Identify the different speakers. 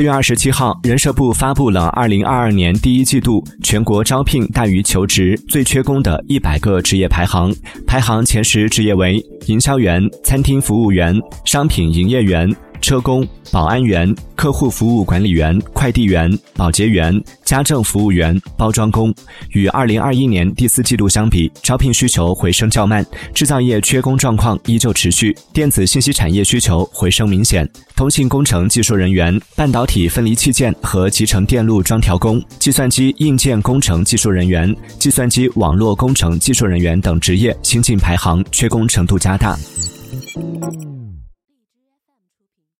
Speaker 1: 四月二十七号，人社部发布了二零二二年第一季度全国招聘大于求职、最缺工的一百个职业排行，排行前十职业为营销员、餐厅服务员、商品营业员。车工、保安员、客户服务管理员、快递员、保洁员、家政服务员、包装工，与二零二一年第四季度相比，招聘需求回升较慢，制造业缺工状况依旧持续，电子信息产业需求回升明显，通信工程技术人员、半导体分离器件和集成电路装调工、计算机硬件工程技术人员、计算机网络工程技术人员等职业新进排行缺工程度加大。